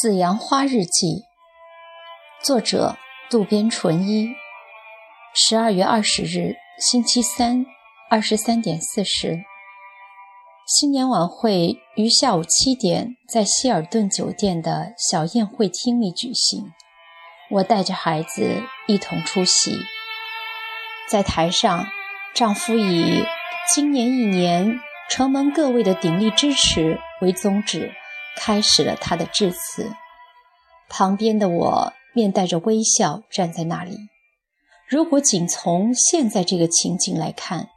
紫阳花日记，作者渡边淳一。十二月二十日，星期三，二十三点四十。新年晚会于下午七点在希尔顿酒店的小宴会厅里举行，我带着孩子一同出席。在台上，丈夫以今年一年承蒙各位的鼎力支持为宗旨。开始了他的致辞，旁边的我面带着微笑站在那里。如果仅从现在这个情景来看，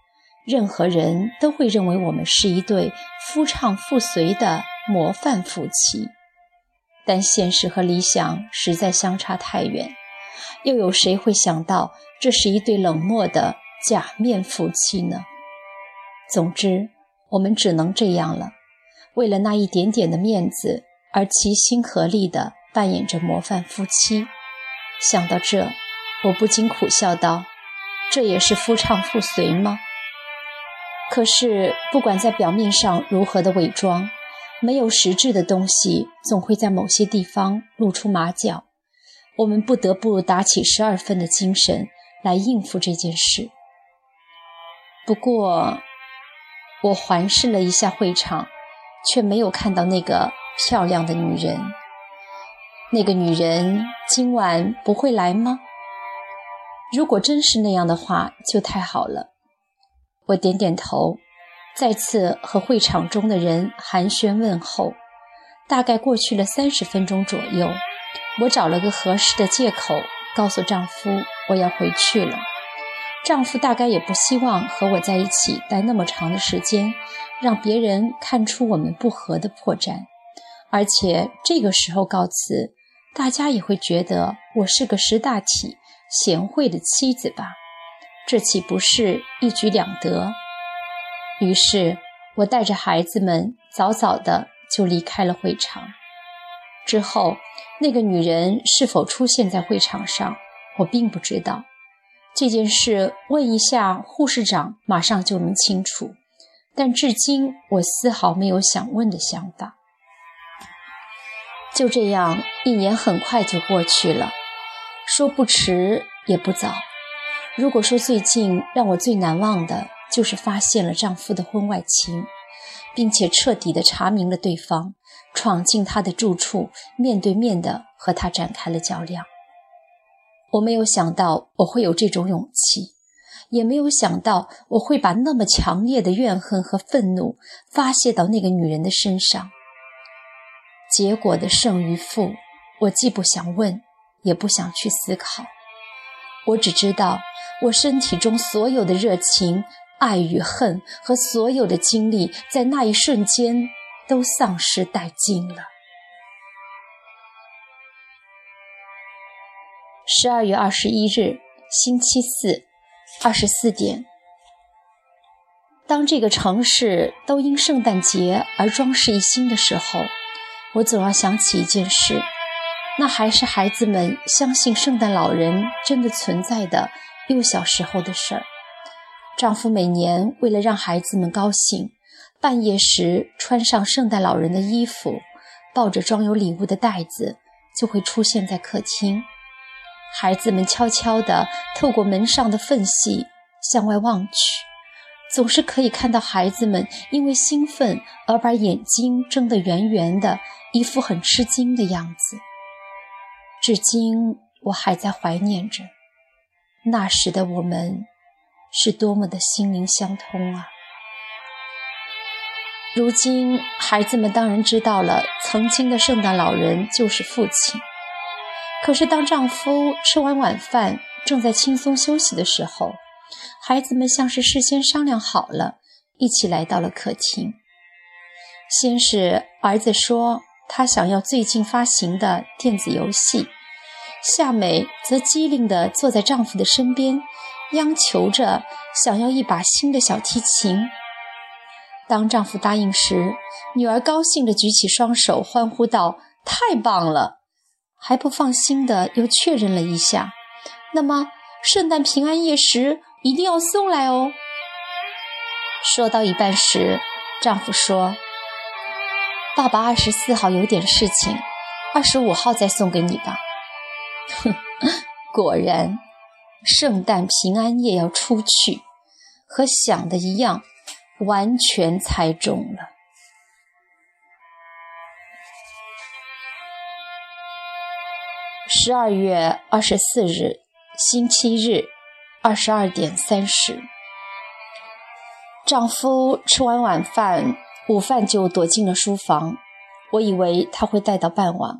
任何人都会认为我们是一对夫唱妇随的模范夫妻。但现实和理想实在相差太远，又有谁会想到这是一对冷漠的假面夫妻呢？总之，我们只能这样了。为了那一点点的面子而齐心合力地扮演着模范夫妻，想到这，我不禁苦笑道：“这也是夫唱妇随吗？”可是，不管在表面上如何的伪装，没有实质的东西总会在某些地方露出马脚，我们不得不打起十二分的精神来应付这件事。不过，我环视了一下会场。却没有看到那个漂亮的女人。那个女人今晚不会来吗？如果真是那样的话，就太好了。我点点头，再次和会场中的人寒暄问候。大概过去了三十分钟左右，我找了个合适的借口，告诉丈夫我要回去了。丈夫大概也不希望和我在一起待那么长的时间，让别人看出我们不和的破绽。而且这个时候告辞，大家也会觉得我是个识大体、贤惠的妻子吧？这岂不是一举两得？于是，我带着孩子们早早的就离开了会场。之后，那个女人是否出现在会场上，我并不知道。这件事问一下护士长，马上就能清楚。但至今我丝毫没有想问的想法。就这样，一年很快就过去了，说不迟也不早。如果说最近让我最难忘的，就是发现了丈夫的婚外情，并且彻底的查明了对方，闯进他的住处，面对面的和他展开了较量。我没有想到我会有这种勇气，也没有想到我会把那么强烈的怨恨和愤怒发泄到那个女人的身上。结果的胜与负，我既不想问，也不想去思考。我只知道，我身体中所有的热情、爱与恨和所有的精力，在那一瞬间都丧失殆尽了。十二月二十一日，星期四，二十四点。当这个城市都因圣诞节而装饰一新的时候，我总要想起一件事，那还是孩子们相信圣诞老人真的存在的幼小时候的事儿。丈夫每年为了让孩子们高兴，半夜时穿上圣诞老人的衣服，抱着装有礼物的袋子，就会出现在客厅。孩子们悄悄地透过门上的缝隙向外望去，总是可以看到孩子们因为兴奋而把眼睛睁得圆圆的，一副很吃惊的样子。至今我还在怀念着那时的我们，是多么的心灵相通啊！如今孩子们当然知道了，曾经的圣诞老人就是父亲。可是，当丈夫吃完晚饭，正在轻松休息的时候，孩子们像是事先商量好了，一起来到了客厅。先是儿子说他想要最近发行的电子游戏，夏美则机灵地坐在丈夫的身边，央求着想要一把新的小提琴。当丈夫答应时，女儿高兴地举起双手，欢呼道：“太棒了！”还不放心的又确认了一下，那么圣诞平安夜时一定要送来哦。说到一半时，丈夫说：“爸爸二十四号有点事情，二十五号再送给你吧。哼，果然，圣诞平安夜要出去，和想的一样，完全猜中了。十二月二十四日，星期日，二十二点三十。丈夫吃完晚饭，午饭就躲进了书房。我以为他会待到傍晚，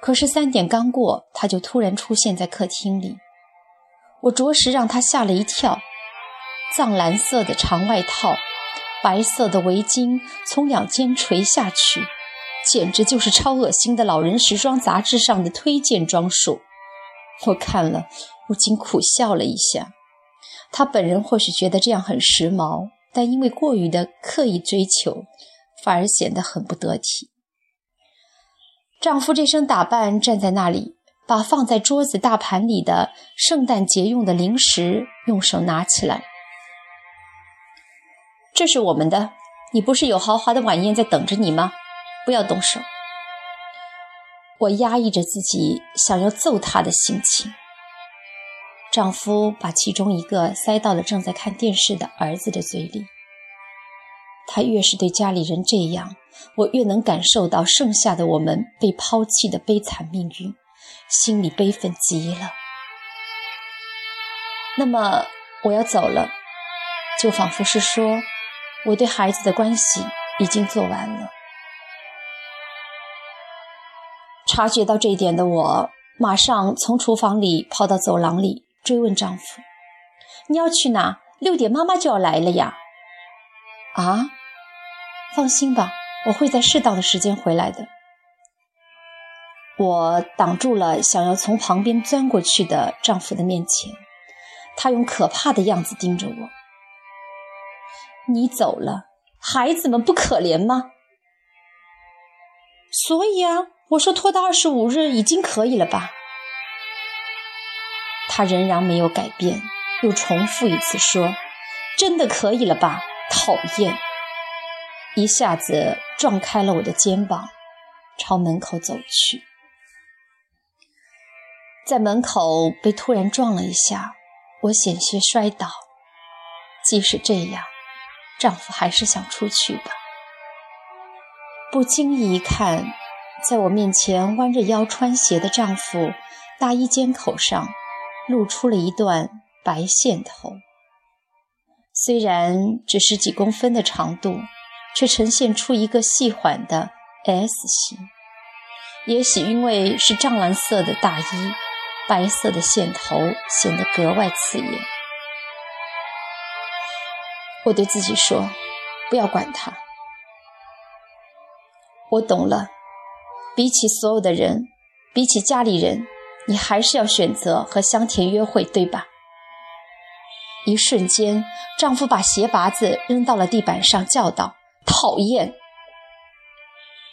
可是三点刚过，他就突然出现在客厅里。我着实让他吓了一跳。藏蓝色的长外套，白色的围巾从两肩垂下去。简直就是超恶心的老人时装杂志上的推荐装束。我看了，不禁苦笑了一下。他本人或许觉得这样很时髦，但因为过于的刻意追求，反而显得很不得体。丈夫这身打扮站在那里，把放在桌子大盘里的圣诞节用的零食用手拿起来。这是我们的，你不是有豪华的晚宴在等着你吗？不要动手！我压抑着自己想要揍他的心情。丈夫把其中一个塞到了正在看电视的儿子的嘴里。他越是对家里人这样，我越能感受到剩下的我们被抛弃的悲惨命运，心里悲愤极了。那么我要走了，就仿佛是说，我对孩子的关系已经做完了。察觉到这一点的我，马上从厨房里跑到走廊里，追问丈夫：“你要去哪？六点妈妈就要来了呀！”“啊，放心吧，我会在适当的时间回来的。”我挡住了想要从旁边钻过去的丈夫的面前，他用可怕的样子盯着我：“你走了，孩子们不可怜吗？”“所以啊。”我说拖到二十五日已经可以了吧？他仍然没有改变，又重复一次说：“真的可以了吧？”讨厌！一下子撞开了我的肩膀，朝门口走去。在门口被突然撞了一下，我险些摔倒。即使这样，丈夫还是想出去吧。不经意一看。在我面前弯着腰穿鞋的丈夫，大衣肩口上露出了一段白线头。虽然只是几公分的长度，却呈现出一个细缓的 S 型。也许因为是藏蓝色的大衣，白色的线头显得格外刺眼。我对自己说：“不要管他。”我懂了。比起所有的人，比起家里人，你还是要选择和香甜约会，对吧？一瞬间，丈夫把鞋拔子扔到了地板上，叫道：“讨厌！”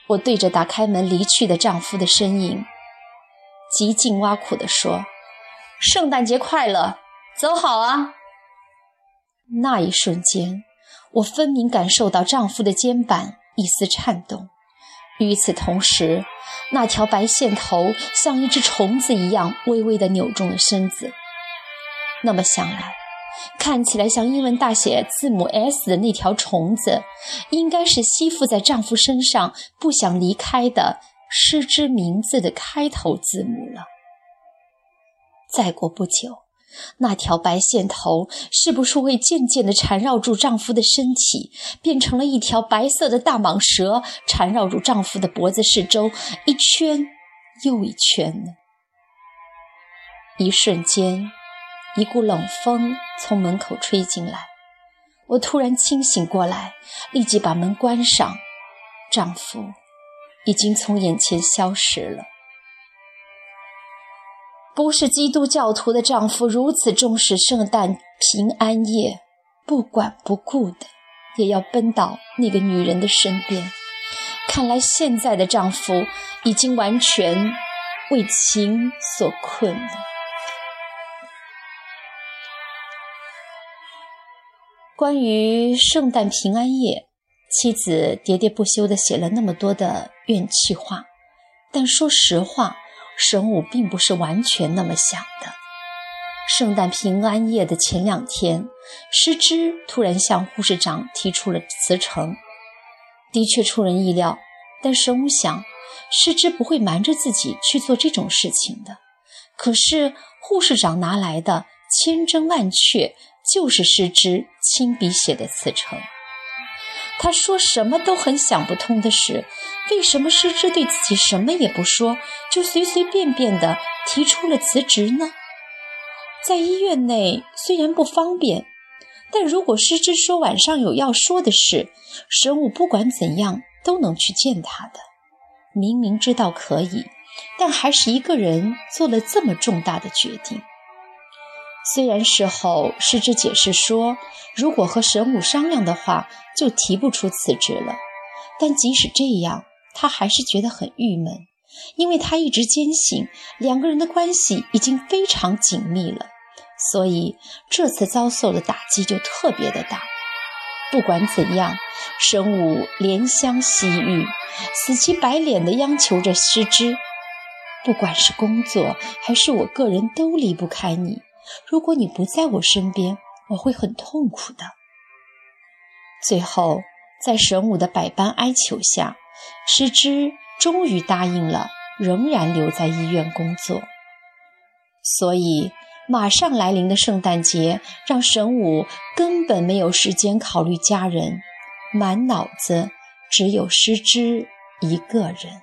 我对着打开门离去的丈夫的身影，极尽挖苦地说：“圣诞节快乐，走好啊！”那一瞬间，我分明感受到丈夫的肩膀一丝颤动。与此同时，那条白线头像一只虫子一样微微的扭动了身子。那么想来，看起来像英文大写字母 S 的那条虫子，应该是吸附在丈夫身上不想离开的失之名字的开头字母了。再过不久。那条白线头是不是会渐渐地缠绕住丈夫的身体，变成了一条白色的大蟒蛇，缠绕住丈夫的脖子四周一圈又一圈呢？一瞬间，一股冷风从门口吹进来，我突然清醒过来，立即把门关上。丈夫已经从眼前消失了。不是基督教徒的丈夫如此重视圣诞平安夜，不管不顾的也要奔到那个女人的身边。看来现在的丈夫已经完全为情所困了。关于圣诞平安夜，妻子喋喋不休地写了那么多的怨气话，但说实话，神武并不是完全那么想的。圣诞平安夜的前两天，师之突然向护士长提出了辞呈，的确出人意料。但神武想，师之不会瞒着自己去做这种事情的。可是护士长拿来的千真万确，就是师之亲笔写的辞呈。他说什么都很想不通的是，为什么师之对自己什么也不说，就随随便便的提出了辞职呢？在医院内虽然不方便，但如果师之说晚上有要说的事，神武不管怎样都能去见他的。明明知道可以，但还是一个人做了这么重大的决定。虽然事后师之解释说，如果和神武商量的话，就提不出辞职了。但即使这样，他还是觉得很郁闷，因为他一直坚信两个人的关系已经非常紧密了，所以这次遭受的打击就特别的大。不管怎样，神武怜香惜玉，死乞白脸地央求着师之，不管是工作还是我个人，都离不开你。如果你不在我身边，我会很痛苦的。最后，在神武的百般哀求下，师之终于答应了，仍然留在医院工作。所以，马上来临的圣诞节让神武根本没有时间考虑家人，满脑子只有师之一个人。